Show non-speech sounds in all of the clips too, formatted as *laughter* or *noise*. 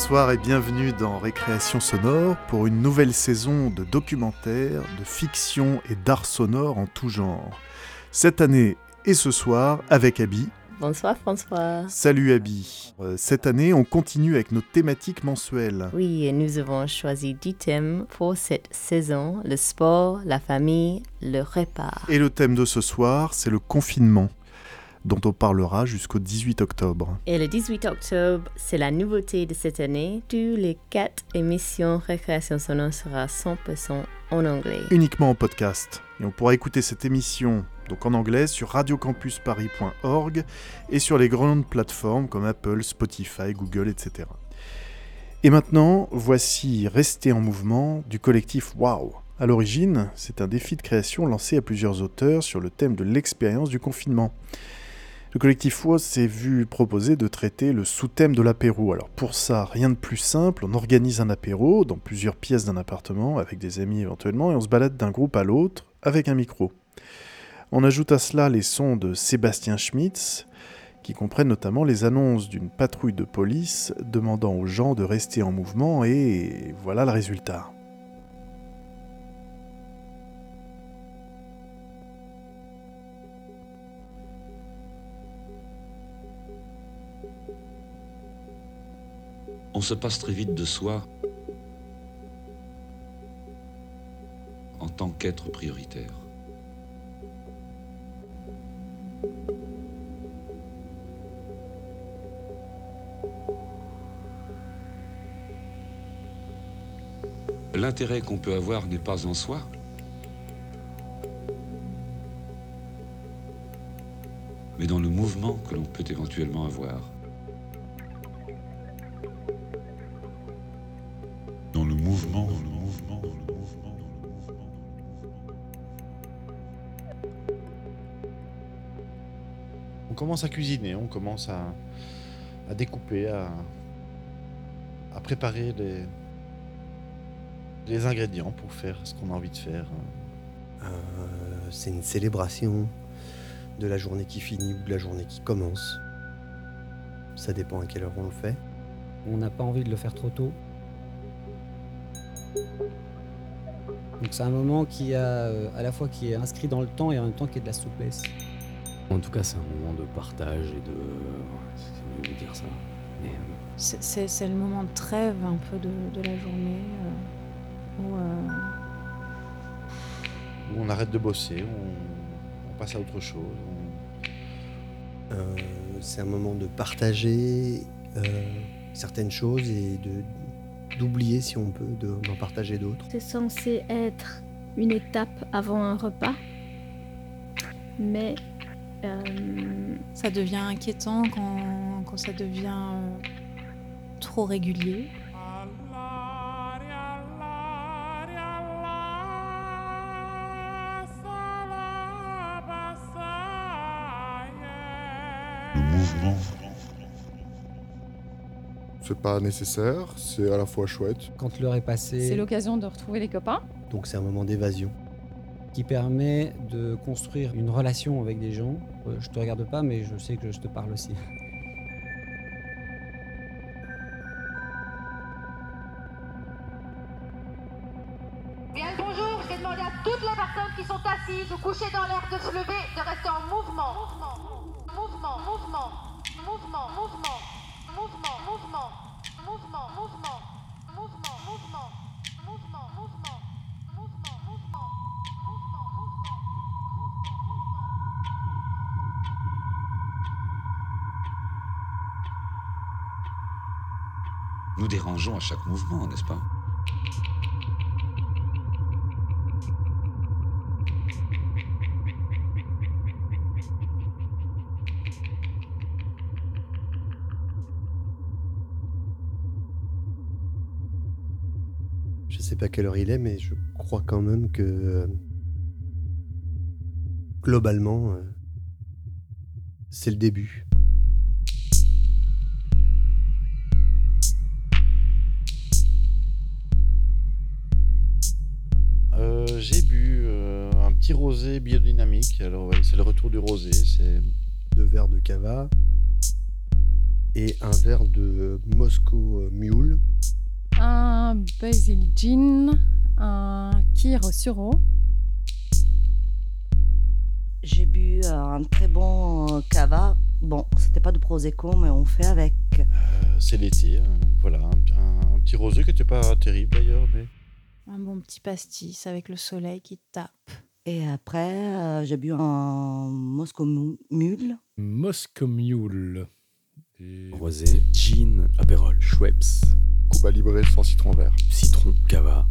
Bonsoir et bienvenue dans Récréation sonore pour une nouvelle saison de documentaires, de fiction et d'art sonore en tout genre. Cette année et ce soir avec Abby. Bonsoir François. Salut Abby. Euh, Cette année, on continue avec nos thématiques mensuelles. Oui, et nous avons choisi 10 thèmes pour cette saison. Le sport, la famille, le repas. Et le thème de ce soir, c'est le confinement, dont on parlera jusqu'au 18 octobre. Et le 18 octobre, c'est la nouveauté de cette année. Tous les 4 émissions Récréation sonore sera 100% en anglais. Uniquement en podcast. Et on pourra écouter cette émission donc en anglais sur radiocampusparis.org et sur les grandes plateformes comme Apple, Spotify, Google, etc. Et maintenant, voici Rester en mouvement du collectif Wow. À l'origine, c'est un défi de création lancé à plusieurs auteurs sur le thème de l'expérience du confinement. Le collectif WOS s'est vu proposer de traiter le sous-thème de l'apéro. Alors pour ça, rien de plus simple, on organise un apéro dans plusieurs pièces d'un appartement, avec des amis éventuellement, et on se balade d'un groupe à l'autre avec un micro. On ajoute à cela les sons de Sébastien Schmitz, qui comprennent notamment les annonces d'une patrouille de police demandant aux gens de rester en mouvement, et voilà le résultat. On se passe très vite de soi en tant qu'être prioritaire. L'intérêt qu'on peut avoir n'est pas en soi. mais dans le mouvement que l'on peut éventuellement avoir. Commence à cuisiner, on commence à, à découper, à, à préparer les, les ingrédients pour faire ce qu'on a envie de faire. Euh, c'est une célébration de la journée qui finit ou de la journée qui commence. Ça dépend à quelle heure on le fait. On n'a pas envie de le faire trop tôt. Donc c'est un moment qui a euh, à la fois qui est inscrit dans le temps et en même temps qui est de la souplesse. En tout cas, c'est un moment de partage et de. C'est mieux de dire ça. Mais, euh, C'est- C'est c'est le moment de trêve un peu de, de la journée. euh, où, euh, Où on arrête de bosser, on, on passe à autre chose. on- Euh, c'est un moment de partager euh, certaines choses et de d'oublier si on peut de- d'en partager d'autres. C'est censé être une étape avant un repas. Mais ça devient inquiétant quand, quand ça devient euh, trop régulier. Le mouvement. C'est pas nécessaire, c'est à la fois chouette. Quand l'heure est passée, C'est l'occasion de retrouver les copains. Donc c'est un moment d'évasion. Qui permet de construire une relation avec des gens. Euh, Je te regarde pas, mais je sais que je te parle aussi. À chaque mouvement, n'est-ce pas? Je sais pas quelle heure il est, mais je crois quand même que euh, globalement, euh, c'est le début. Petit rosé biodynamique. Alors, ouais, c'est le retour du rosé. C'est Deux verres de cava et un verre de Moscow euh, Mule. Un basil gin, un kir au sureau. J'ai bu euh, un très bon euh, cava. Bon, c'était pas de prosecco, mais on fait avec. euh, c'est l'été. euh, voilà, un, un- un petit rosé qui n'était pas terrible d'ailleurs. Mais... Un bon petit pastis avec le soleil qui tape. Et après, euh, j'ai bu un Moscow Mu- Mule. Moscow Mule. Rosé, gin, apérol, Schweppes, Cuba Libre sans citron vert. citron, cava.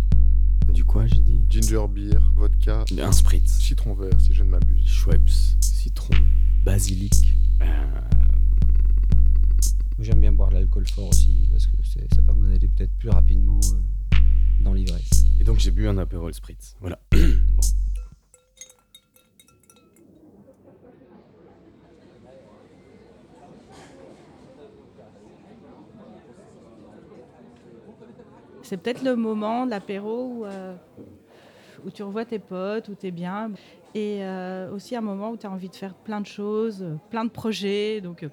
Du quoi, j'ai dit? Ginger beer, vodka. Un spritz. Citron vert, si je ne m'abuse. Schweppes, citron, basilic. euh, J'aime bien boire de l'alcool fort aussi, parce que ça permet d'aller peut-être plus rapidement euh, dans l'ivresse. Et donc j'ai bu un apérol spritz. Voilà. *clears throat* C'est peut-être le moment de l'apéro où, euh, tu revois tes potes, où tu es bien. Et euh, aussi un moment où tu as envie de faire plein de choses, plein de projets. Donc euh,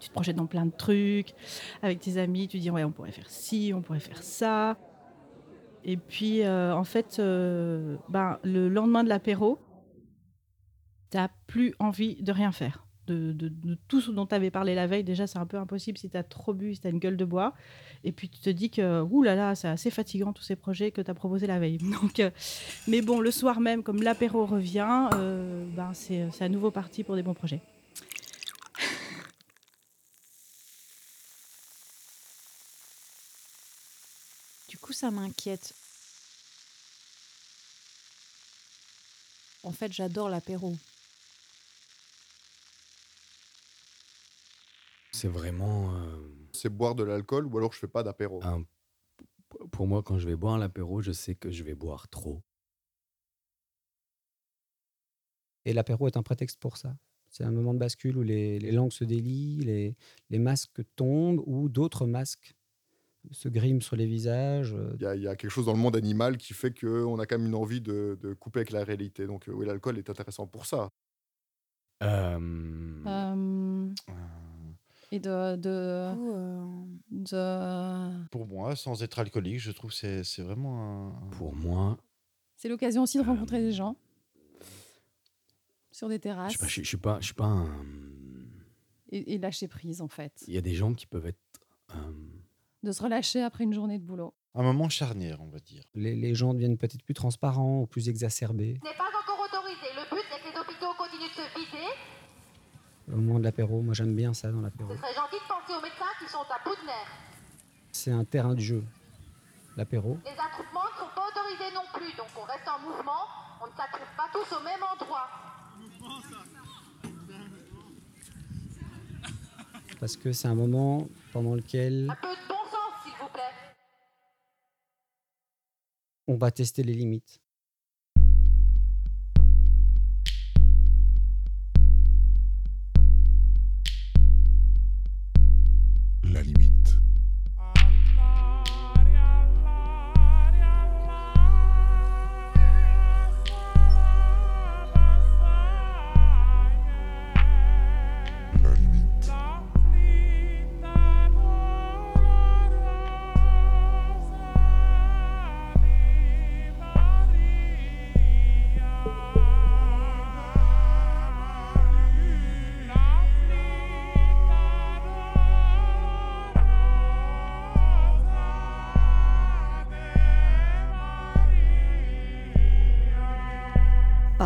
tu te projettes dans plein de trucs. Avec tes amis, tu dis ouais, on pourrait faire ci, on pourrait faire ça. Et puis en fait, ben, le lendemain de l'apéro, tu n'as plus envie de rien faire. De, tout ce dont tu avais parlé la veille, déjà c'est un peu impossible si tu trop bu, si tu une gueule de bois. Et puis tu te dis que, ouh là là, c'est assez fatigant tous ces projets que tu as proposés la veille. *laughs* Donc, euh, mais bon, le soir même, comme l'apéro revient, euh, ben c'est c'est à nouveau parti pour des bons projets. *laughs* Du coup, ça m'inquiète. En fait, j'adore l'apéro. C'est vraiment. euh, C'est boire de l'alcool ou alors je fais pas d'apéro? un- Pour moi, quand je vais boire l'apéro, je sais que je vais boire trop. Et l'apéro est un prétexte pour ça? C'est un moment de bascule où les, les langues se délient, les, les masques tombent, ou d'autres masques se griment sur les visages. euh, Il y, a- il y a quelque chose dans le monde animal qui fait qu'on a quand même une envie de, de couper avec la réalité. Donc euh, oui, l'alcool est intéressant pour ça. Euh, Euh, et de. de, de- Pour moi, sans être alcoolique, je trouve que c'est c'est vraiment un. Pour moi, C'est l'occasion aussi de rencontrer des gens sur des terrasses je, je suis pas, je suis pas un. et, et lâcher prise en fait. Il y a des gens qui peuvent être. euh, De se relâcher après une journée de boulot. Un moment charnière, on va dire. les, les gens deviennent peut-être plus transparents ou plus exacerbés. Ce n'est pas encore autorisé. Le but, c'est que les hôpitaux continuent de se vider. Au moment de l'apéro, moi j'aime bien ça dans l'apéro. Ce serait gentil de penser aux médecins qui sont à bout de nerfs. C'est un terrain de jeu, l'apéro. Les attroupements ne sont pas autorisés non plus, donc on reste en mouvement. On ne s'attroupe pas tous au même endroit. Parce que c'est un moment pendant lequel Un peu de bon sens, s'il vous plaît. on va tester les limites.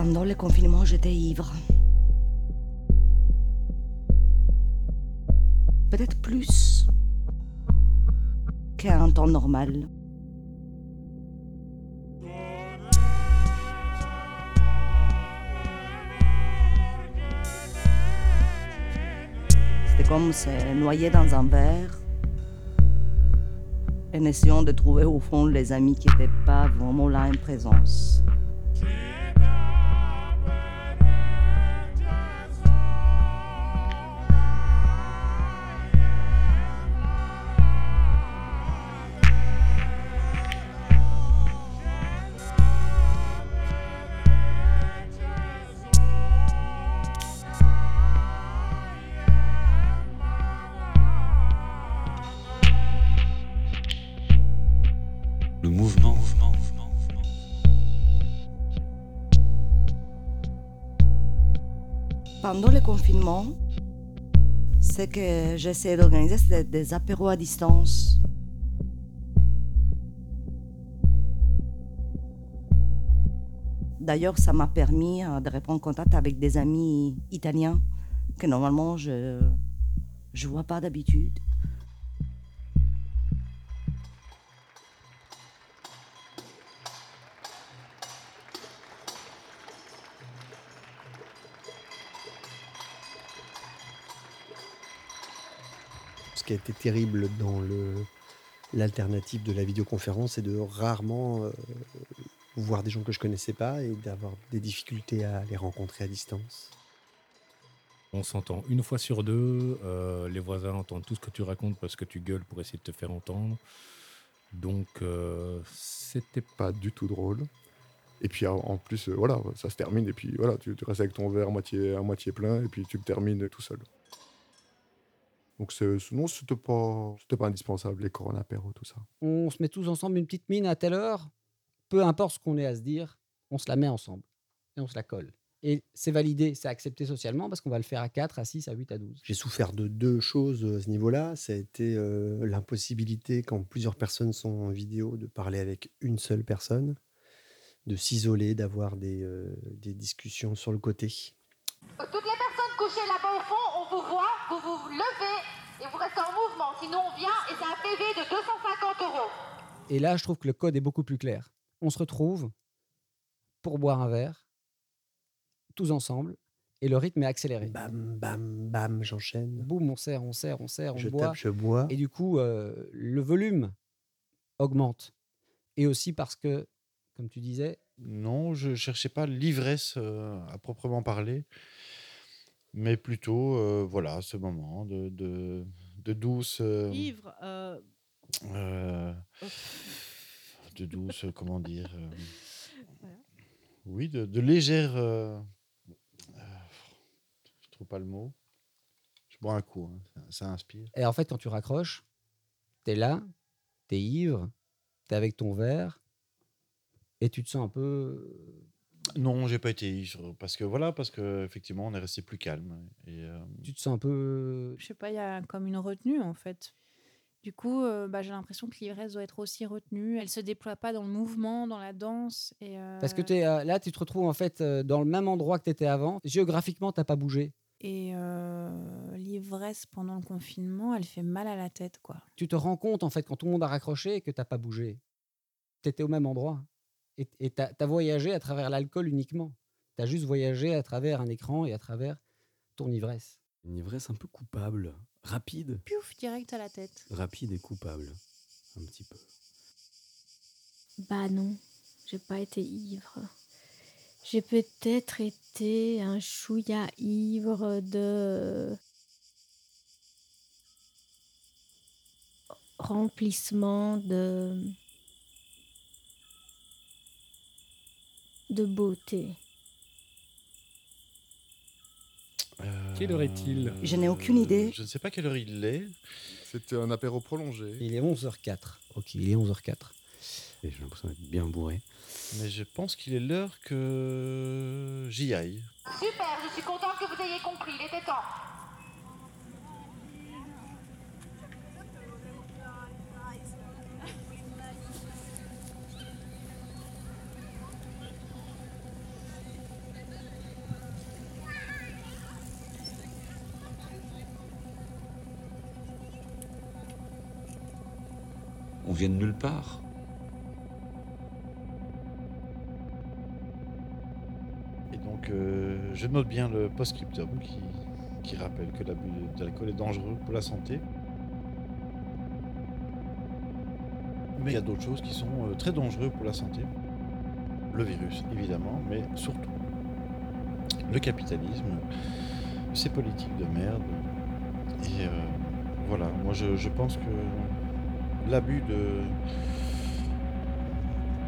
Pendant le confinement, j'étais ivre. Peut-être plus qu'à un temps normal. C'était comme se noyer dans un verre. En essayant de trouver au fond les amis qui n'étaient pas vraiment là en présence. Pendant le confinement, ce que j'essaie d'organiser, des apéros à distance. D'ailleurs, ça m'a permis euh, de reprendre contact avec des amis italiens que normalement je ne vois pas d'habitude. Qui a été terrible dans l'alternative de la vidéoconférence, c'est de rarement euh, voir des gens que je connaissais pas et d'avoir des difficultés à les rencontrer à distance. On s'entend une fois sur deux. euh, les voisins entendent tout ce que tu racontes parce que tu gueules pour essayer de te faire entendre. Donc, euh, c'était pas du tout drôle. Et puis en plus, euh, voilà, ça se termine et puis voilà, tu, tu restes avec ton verre à moitié, à moitié plein et puis tu le termines tout seul. Donc c'est- non, c'était pas, pas indispensable les corona apéro tout ça. On se met tous ensemble une petite mine à telle heure, peu importe ce qu'on est à se dire, on se la met ensemble et on se la colle. Et c'est validé, c'est accepté socialement parce qu'on va le faire à 4, à 6, à 8, à 12. J'ai souffert de deux choses à ce niveau-là. Ça a été euh, l'impossibilité, quand plusieurs personnes sont en vidéo, de parler avec une seule personne, de s'isoler, d'avoir des, euh, des discussions sur le côté. Toutes les personnes couchées là-bas au fond, on vous voit, vous vous levez et vous restez en mouvement. Sinon, on vient et c'est un PV de 250 euros. Et là, je trouve que le code est beaucoup plus clair. On se retrouve pour boire un verre, tous ensemble, et le rythme est accéléré. Bam, bam, bam, j'enchaîne. Boum, on serre, on serre, on serre, on Je boit. tape, je bois. Et du coup, euh, le volume augmente. Et aussi parce que, comme tu disais, Non, je cherchais pas l'ivresse euh, à proprement parler, mais plutôt, euh, voilà, ce moment de, de, de douce. euh, Ivre. euh, euh, de douce, comment dire euh, *laughs* Oui, de, de légère. euh, euh, je trouve pas le mot. Je bois un coup, hein, ça, ça inspire. Et en fait, quand tu raccroches, t'es là, t'es ivre, t'es avec ton verre, et tu te sens un peu. Non, j'ai pas été ivre parce que voilà, parce que effectivement, on est resté plus calme et euh, Tu te sens un peu. Je sais pas, il y a comme une retenue en fait. Du coup, euh, bah, j'ai l'impression que l'ivresse doit être aussi retenue. Elle se déploie pas dans le mouvement, dans la danse. Et, Parce que euh, t'es, euh, là, tu te retrouves en fait euh, dans le même endroit que tu étais avant. Géographiquement, t'as pas bougé. Et euh, l'ivresse pendant le confinement, elle fait mal à la tête, quoi. Tu te rends compte en fait quand tout le monde a raccroché que t'as pas bougé. Tu étais au même endroit. Et tu as, voyagé à travers l'alcool uniquement. Tu as juste voyagé à travers un écran et à travers ton ivresse. Une ivresse un peu coupable, rapide. Piouf, direct à la tête. Rapide et coupable, un petit peu. Bah non, j'ai pas été ivre. J'ai peut-être été un chouïa ivre de remplissement de de beauté. Quelle heure est-il Je n'ai aucune idée. Je ne sais pas quelle heure il est. C'était un apéro prolongé. Il est 11h04. Ok, il est 11h04. Et j'ai l'impression d'être bien bourré. Mais je pense qu'il est l'heure que j'y aille. Super, je suis contente que vous ayez compris, il était temps. De nulle part. Et donc, euh, je note bien le post-scriptum qui, rappelle que l'abus d'alcool est dangereux pour la santé. Mais il y a d'autres choses qui sont euh, très dangereuses pour la santé. Le virus, évidemment, mais surtout le capitalisme, ces politiques de merde. Et euh, voilà, moi je pense que l'abus de,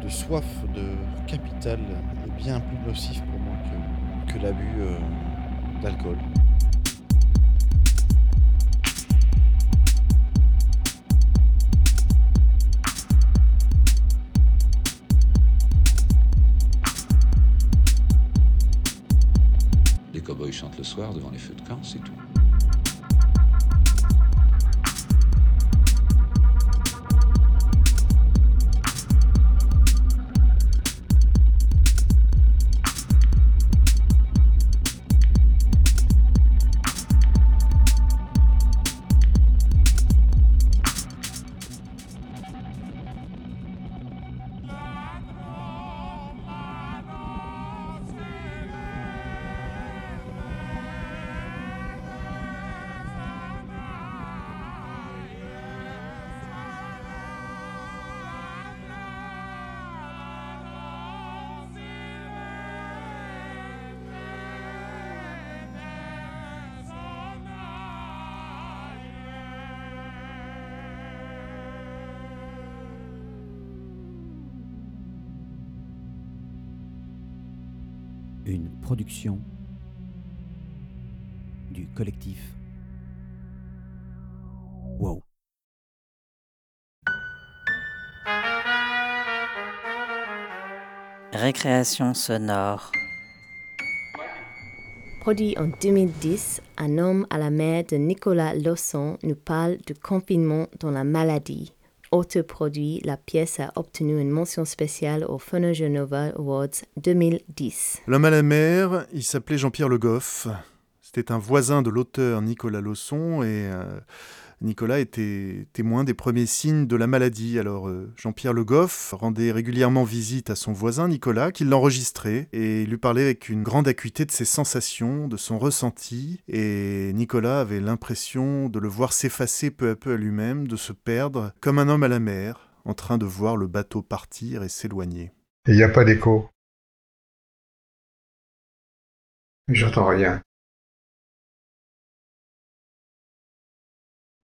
soif de capital est bien plus nocif pour moi que, que l'abus euh, d'alcool. Production du collectif Wow. Récréation sonore. Produit en 2010, Un homme à la mer de Nicolas Lawson nous parle du confinement dans la maladie. Autoproduit, la pièce a obtenu une mention spéciale au Phonogenova Awards 2010. L'homme à la mer, il s'appelait Jean-Pierre Le Goff. C'était un voisin de l'auteur Nicolas Lawson et euh, Nicolas était témoin des premiers signes de la maladie. Alors euh, Jean-Pierre Le Goff rendait régulièrement visite à son voisin Nicolas, qui l'enregistrait et lui parlait avec une grande acuité de ses sensations, de son ressenti. Et Nicolas avait l'impression de le voir s'effacer peu à peu à lui-même, de se perdre, comme un homme à la mer, en train de voir le bateau partir et s'éloigner. Il n'y a pas d'écho. J'entends rien.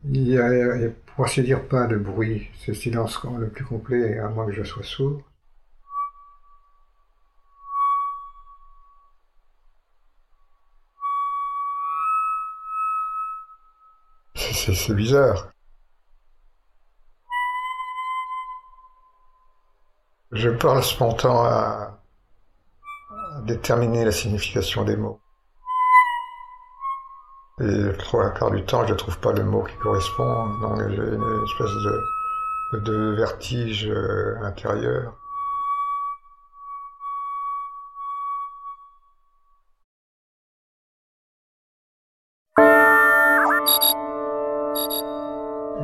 Il n'y a, pour ainsi dire, pas de bruit. C'est le silence le plus complet, à moins que je sois sourd. C'est bizarre. Je mon temps à, à déterminer la signification des mots. Et trois quarts du temps, je ne trouve pas le mot qui correspond, donc j'ai une espèce de, de vertige euh, intérieur.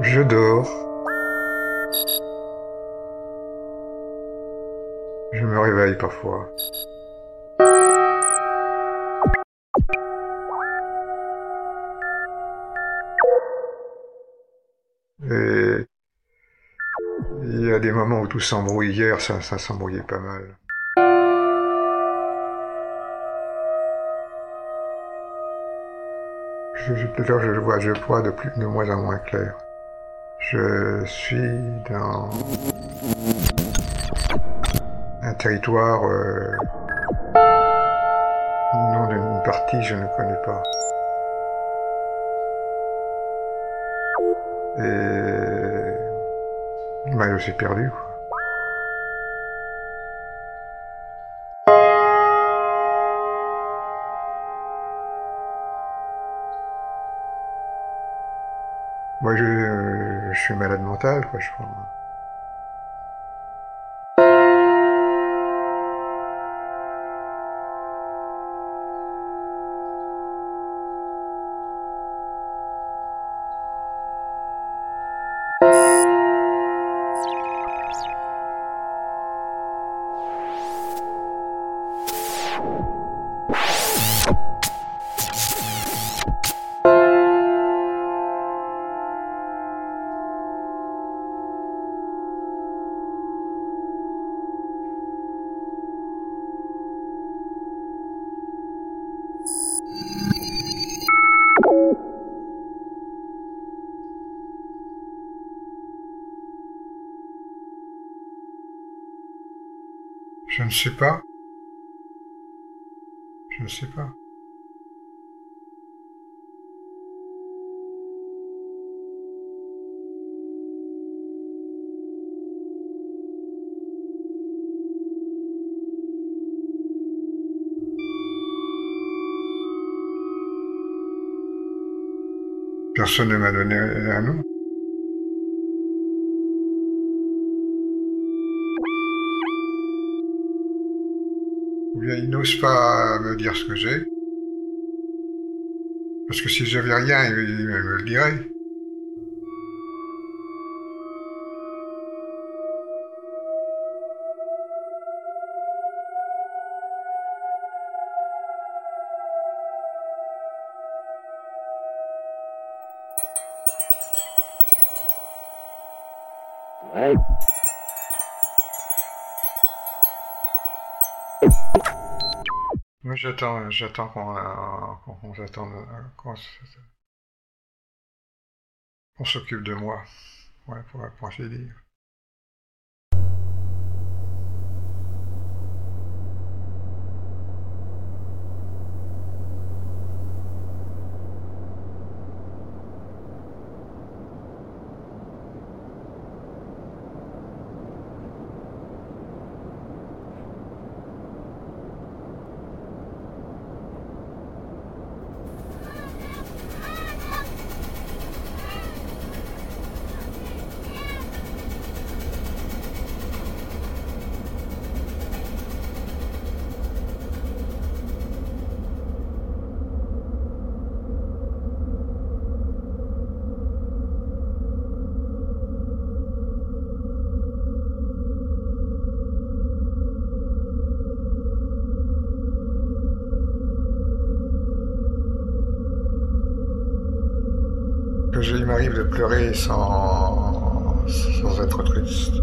Je dors. Je me réveille parfois. Où tout s'embrouille. Hier, ça, ça s'embrouillait pas mal. Je, je, je vois, je vois de plus de moins en moins clair. Je suis dans un territoire euh, nom d'une partie je ne connais pas. Et bah, je suis perdu. تعال خوش for sais pas. Je ne sais pas. Personne ne m'a donné un nom. Bien il n'ose pas me dire ce que j'ai. Parce que si j'avais rien, il me le dirait. J'attends, j'attends qu'on, euh, qu'on, qu'on s'attende, euh, qu'on, qu'on s'occupe de moi. Ouais, pour, pour ainsi dire. M'arrive de pleurer sans, sans être triste.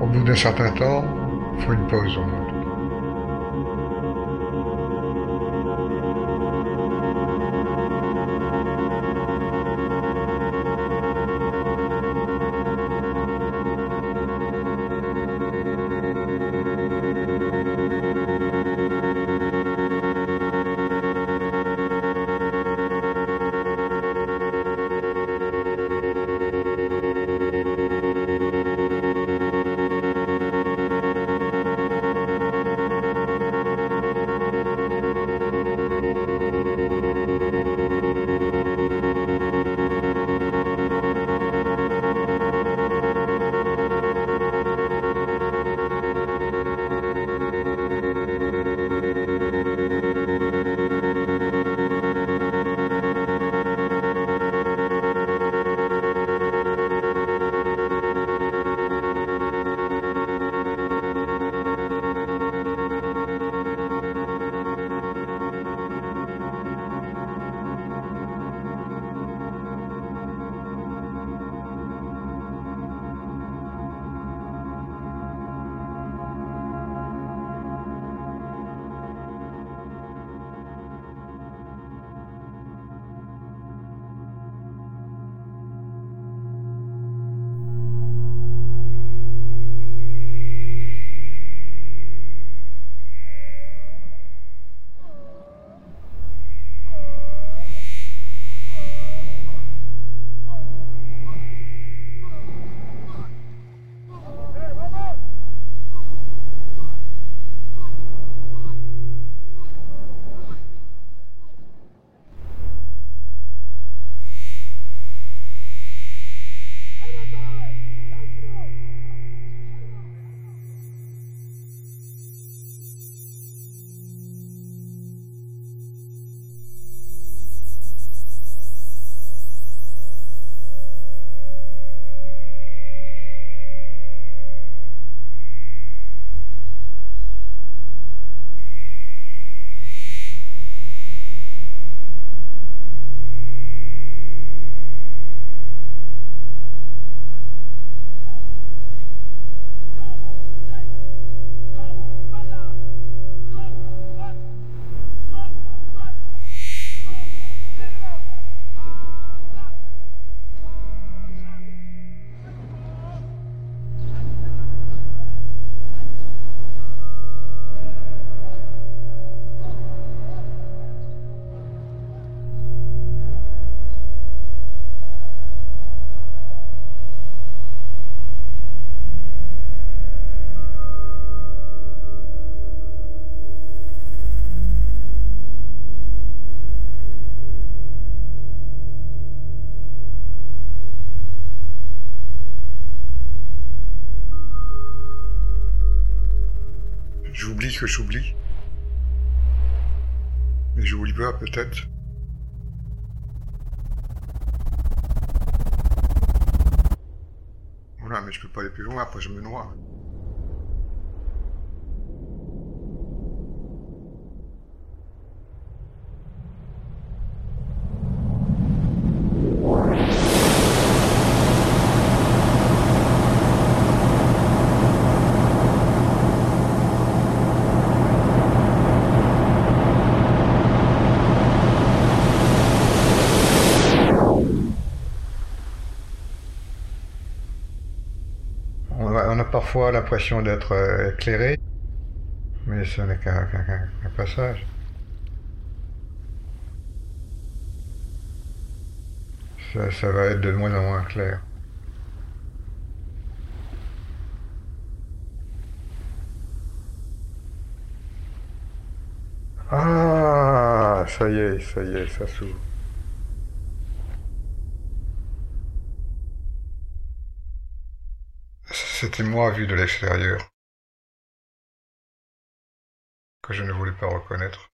Au bout d'un certain temps, il faut une pause au moins. Que j'oublie. Mais j'oublie pas, peut-être. Voilà, mais je peux pas aller plus loin, après je me noie. On a, on a l'impression d'être euh, éclairé, mais ce n'est qu'un passage. Ça, ça va être de moins en moins clair. Ah, ça y est, ça y est, ça s'ouvre. C'était moi vu de l'extérieur, que je ne voulais pas reconnaître.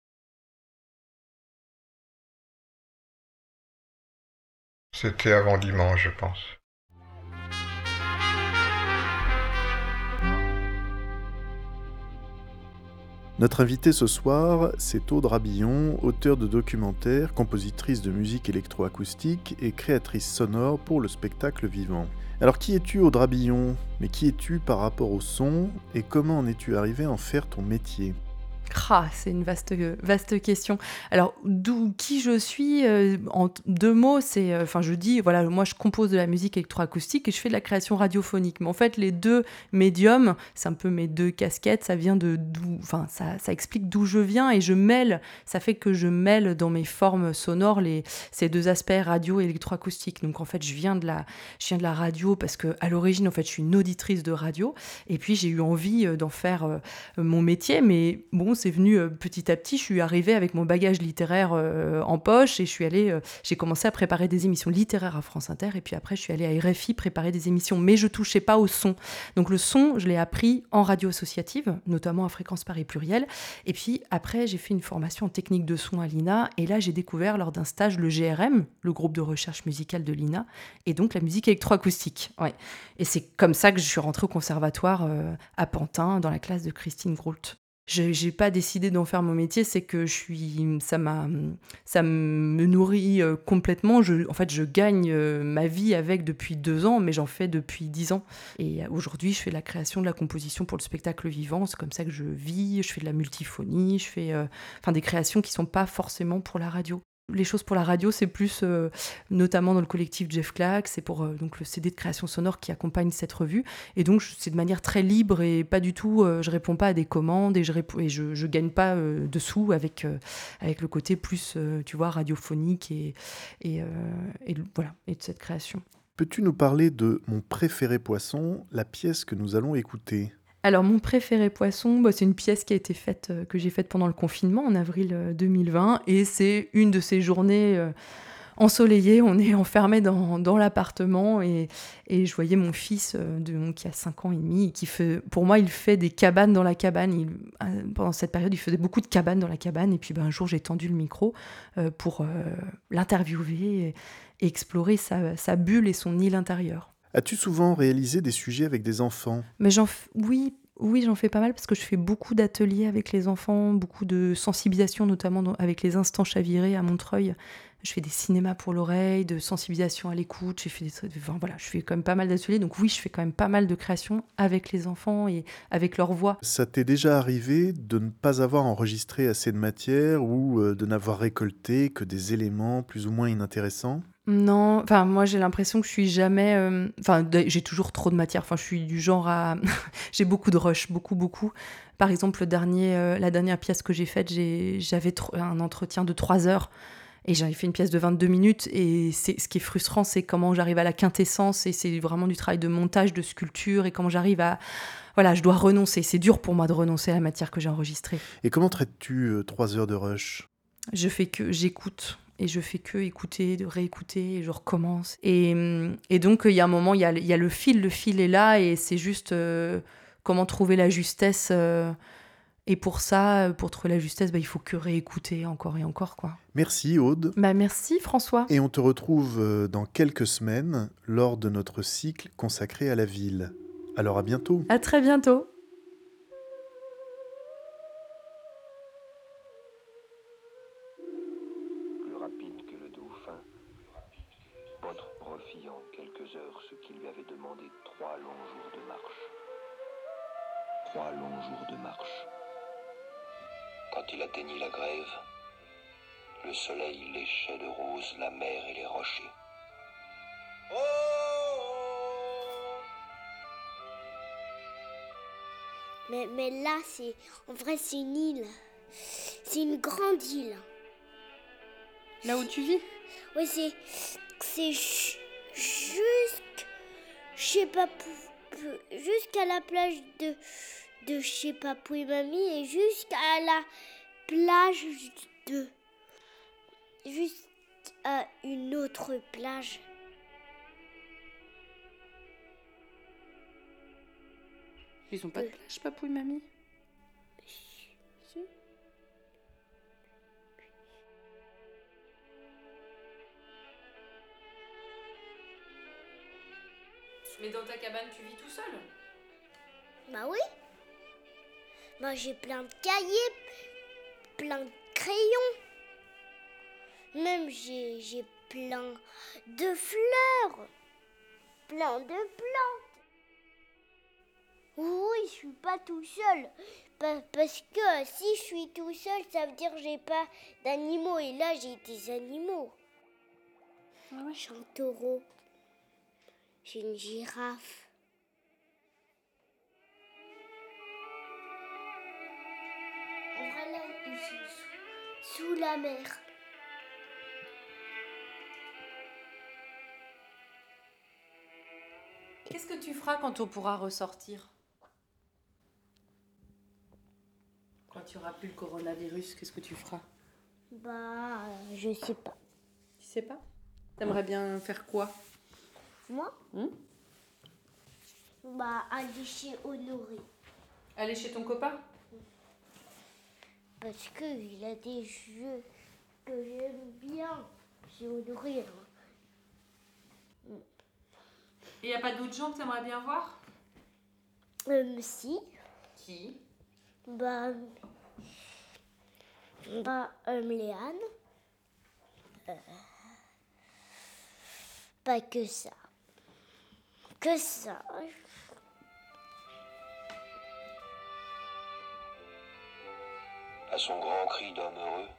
C'était avant dimanche, je pense. Notre invitée ce soir, c'est Aude Rabillon, auteure de documentaires, compositrice de musique électroacoustique et créatrice sonore pour le spectacle vivant. Alors qui es-tu Aude Rabillon Mais qui es-tu par rapport au son? Et comment en es-tu arrivé à en faire ton métier? C'est une vaste, vaste question. Alors, d'où qui je suis euh, En deux mots, c'est, euh, enfin, je dis, voilà, moi, je compose de la musique électroacoustique et je fais de la création radiophonique. Mais en fait, les deux médiums, c'est un peu mes deux casquettes. Ça vient de enfin, ça, explique d'où je viens et je mêle. Ça fait que je mêle dans mes formes sonores les ces deux aspects radio et électroacoustique. Donc, en fait, je viens de la, je viens de la radio parce que à l'origine, en fait, je suis une auditrice de radio et puis j'ai eu envie euh, d'en faire mon métier. Mais bon, c'est venu euh, petit à petit. Je suis arrivée avec mon bagage littéraire euh, en poche et je suis allée, euh, j'ai commencé à préparer des émissions littéraires à France Inter et puis après, je suis allée à RFI préparer des émissions. Mais je touchais pas au son. Donc le son, je l'ai appris en radio associative, notamment à Fréquence Paris Pluriel. Et puis après, j'ai fait une formation en technique de son à l'INA et là, j'ai découvert lors d'un stage le GRM, le groupe de recherche musicale de l'INA, et donc la musique électroacoustique. Ouais. Et c'est comme ça que je suis rentrée au conservatoire à Pantin, dans la classe de Christine Groult. Je n'ai pas décidé d'en faire mon métier, c'est que je suis, ça m'a, ça me nourrit euh, complètement. En fait, je gagne euh, ma vie avec depuis deux ans, mais j'en fais depuis dix ans. Et aujourd'hui, je fais la création, de la composition pour le spectacle vivant. C'est comme ça que je vis. Je fais de la multiphonie. Je fais, euh, enfin, des créations qui sont pas forcément pour la radio. Les choses pour la radio, c'est plus, euh, notamment dans le collectif Jeff Clack, c'est pour euh, donc le CD de création sonore qui accompagne cette revue. Et donc, c'est de manière très libre et pas du tout, euh, je réponds pas à des commandes et je, et je, je gagne pas de sous avec, avec le côté plus, tu vois, radiophonique et, et, et voilà, et de cette création. Peux-tu nous parler de Mon préféré poisson, la pièce que nous allons écouter? Alors, mon préféré poisson, bah, c'est une pièce qui a été faite, euh, que j'ai faite pendant le confinement en avril euh, 2020. Et c'est une de ces journées euh, ensoleillées. On est *laughs* enfermé dans, l'appartement et, et je voyais mon fils euh, de, qui a 5 ans et demi. et Qui fait, pour moi, il fait des cabanes dans la cabane. Euh, pendant cette période, il faisait beaucoup de cabanes dans la cabane. Et puis, ben, un jour, j'ai tendu le micro euh, pour euh, l'interviewer et, explorer sa bulle et son île intérieure. As-tu souvent réalisé des sujets avec des enfants? Mais j'en f- oui, oui, j'en fais pas mal parce que je fais beaucoup d'ateliers avec les enfants, beaucoup de sensibilisation, notamment dans- avec les instants chavirés à Montreuil. Je fais des cinémas pour l'oreille, de sensibilisation à l'écoute. J'ai fait des enfin, voilà, je fais quand même pas mal d'ateliers. Donc oui, je fais quand même pas mal de créations avec les enfants et avec leur voix. Ça t'est déjà arrivé de ne pas avoir enregistré assez de matière ou euh, de n'avoir récolté que des éléments plus ou moins inintéressants? Non, enfin moi j'ai l'impression que je suis jamais, euh, enfin j'ai toujours trop de matière. Enfin je suis du genre à, *laughs* j'ai beaucoup de rush, beaucoup beaucoup. Par exemple le dernier, euh, la dernière pièce que j'ai faite, j'ai- j'avais un entretien de 3 heures et j'avais fait une pièce de 22 minutes et c'est ce qui est frustrant, c'est comment j'arrive à la quintessence et c'est vraiment du travail de montage, de sculpture et comment j'arrive à, voilà, je dois renoncer. C'est dur pour moi de renoncer à la matière que j'ai enregistrée. Et comment traites-tu euh, trois heures de rush? Je fais que j'écoute et je fais que écouter, de réécouter et je recommence. Et, hum, et donc il y a un moment, il y a, il y a le fil, le fil est là et c'est juste euh, comment trouver la justesse euh, Et pour ça, euh, pour trouver la justesse, bah, il faut que réécouter encore et encore. quoi. Merci Aude. Bah, merci François. Et on te retrouve dans quelques semaines lors de notre cycle consacré à la ville. Alors à bientôt. À très bientôt. Quand il atteignit la grève, le soleil léchait de rose la mer et les rochers. Mais, mais là, c'est. En vrai, c'est une île. C'est une grande île. Là où tu vis? Oui, c'est. C'est ju- jusqu'. Je sais pas. Jusqu'à la plage de. De je sais pas, pour mamie et jusqu'à la plage de. Jusqu'à une autre plage. Ils ont pas de plage, papou et mamie Mais dans ta cabane, tu vis tout seul? Bah oui. Moi j'ai plein de cahiers, plein de crayons. Même j'ai j'ai plein de fleurs, plein de plantes. Oui, je suis pas tout seul. Pa- Parce que si je suis tout seul, ça veut dire que j'ai pas d'animaux. Et là, j'ai des animaux. J'ai un taureau. J'ai une girafe. Sous, la mer. Qu'est-ce que tu feras quand on pourra ressortir? Quand tu auras plus le coronavirus, qu'est-ce que tu feras? Bah, euh, je sais pas. Tu sais pas? T'aimerais bien faire quoi? Moi? Hmm? Bah, aller chez Honoré. Aller chez ton copain? Parce qu'il a des jeux que j'aime bien chez Honoré. hein. Et y a pas d'autres gens que t'aimerais bien voir? Euh, si. Qui? Bah. Bah, euh, Léane. Euh, pas que ça. Que ça. À son grand cri d'homme heureux,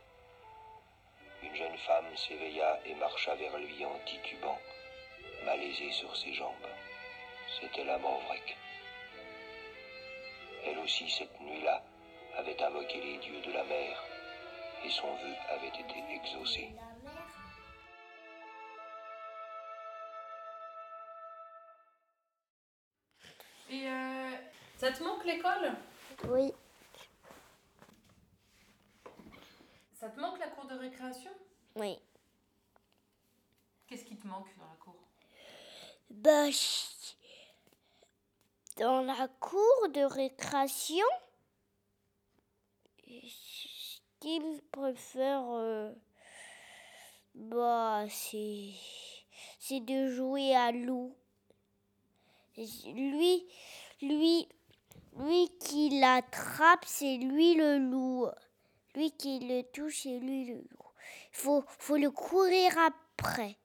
une jeune femme s'éveilla et marcha vers lui en titubant, malaisée sur ses jambes. C'était la Morvrec. Elle aussi, cette nuit-là, avait invoqué les dieux de la mer, et son vœu avait été exaucé. Et euh, ça te manque l'école? Oui. Ça te manque la cour de récréation? Oui. Qu'est-ce qui te manque dans la cour? Bah, dans la cour de récréation, ce qu'il préfère, euh, bah, c'est, c'est de jouer à loup. Lui, lui, lui qui l'attrape, c'est lui le loup. Lui qui le touche, c'est lui le loup. Faut, faut le courir après.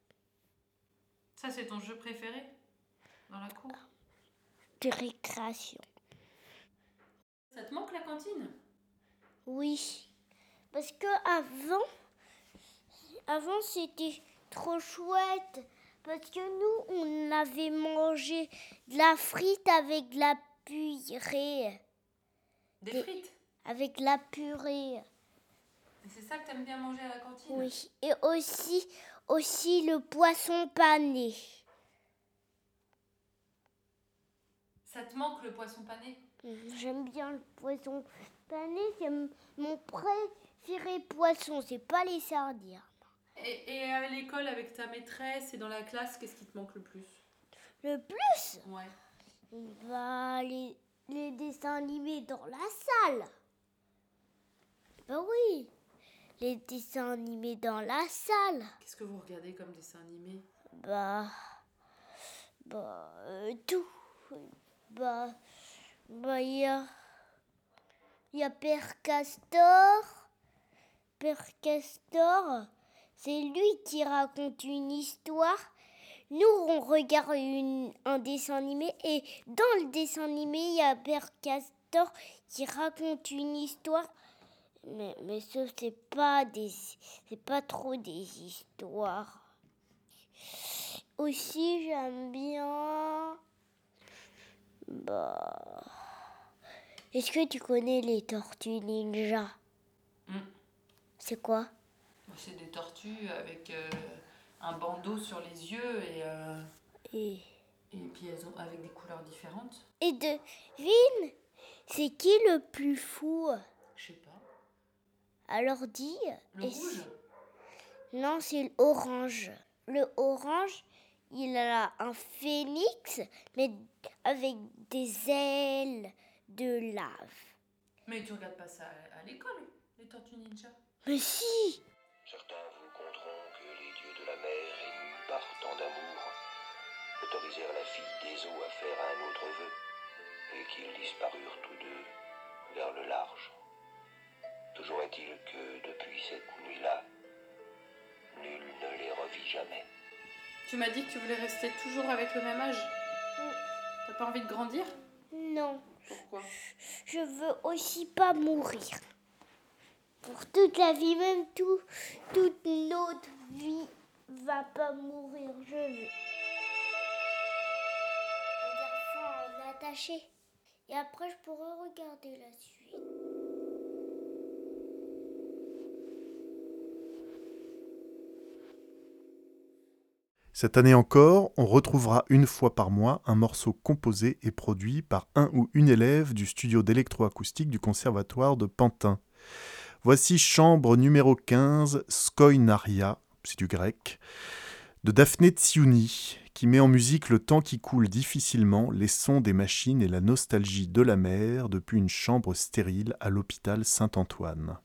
Ça, c'est ton jeu préféré dans la cour? De récréation. Ça te manque la cantine? Oui. Parce que avant, avant c'était trop chouette. Parce que nous, on avait mangé de la frite avec de la purée. Des frites? Avec de la purée. C'est ça que t'aimes bien manger à la cantine? Oui. Et aussi, aussi le poisson pané. Ça te manque le poisson pané? J'aime bien le poisson pané. C'est mon préféré poisson. C'est pas les sardines. Et, et à l'école, avec ta maîtresse et dans la classe, qu'est-ce qui te manque le plus? Le plus? Ouais. Bah, les, les dessins animés dans la salle. Les dessins animés dans la salle. Qu'est-ce que vous regardez comme dessin animé? Bah. Bah. euh, tout. Bah. Bah, il y a. Il y a Père Castor. Père Castor, c'est lui qui raconte une histoire. Nous, on regarde une- un dessin animé et dans le dessin animé, il y a Père Castor qui raconte une histoire. Mais, mais ça, c'est pas des, c'est pas trop des histoires. Aussi, j'aime bien. Bah. Est-ce que tu connais les tortues ninja? Hmm. C'est quoi? C'est des tortues avec euh, un bandeau sur les yeux et, euh, et... et puis elles ont avec des couleurs différentes. Et devine, c'est qui le plus fou? Alors dis. Le et rouge? C'est- Non, c'est l'orange. Le orange, il a un phénix, mais avec des ailes de lave. Mais tu regardes pas ça à, à l'école, les tortues ninja Mais si Certains vous conteront que les dieux de la mer, émus par tant d'amour, autorisèrent la fille des eaux à faire un autre vœu, et qu'ils disparurent tous deux vers le large. Toujours est-il que depuis cette nuit-là, nul ne les revit jamais. Tu m'as dit que tu voulais rester toujours avec le même âge T'as pas envie de grandir? Non. Pourquoi? Je veux aussi pas mourir. Pour toute la vie, même tout, toute notre vie va pas mourir. Je veux. On en attaché. Et après, je pourrai regarder la suite. Cette année encore, on retrouvera une fois par mois un morceau composé et produit par un ou une élève du studio d'électroacoustique du Conservatoire de Pantin. Voici chambre numéro 15, Skoinaria, c'est du grec, de Daphné Tsiouni, qui met en musique le temps qui coule difficilement, les sons des machines et la nostalgie de la mer depuis une chambre stérile à l'hôpital Saint-Antoine.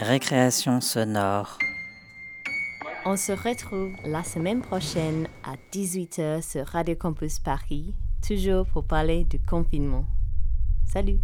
Récréation sonore. On se retrouve la semaine prochaine à 18h sur Radio Campus Paris, toujours pour parler du confinement. Salut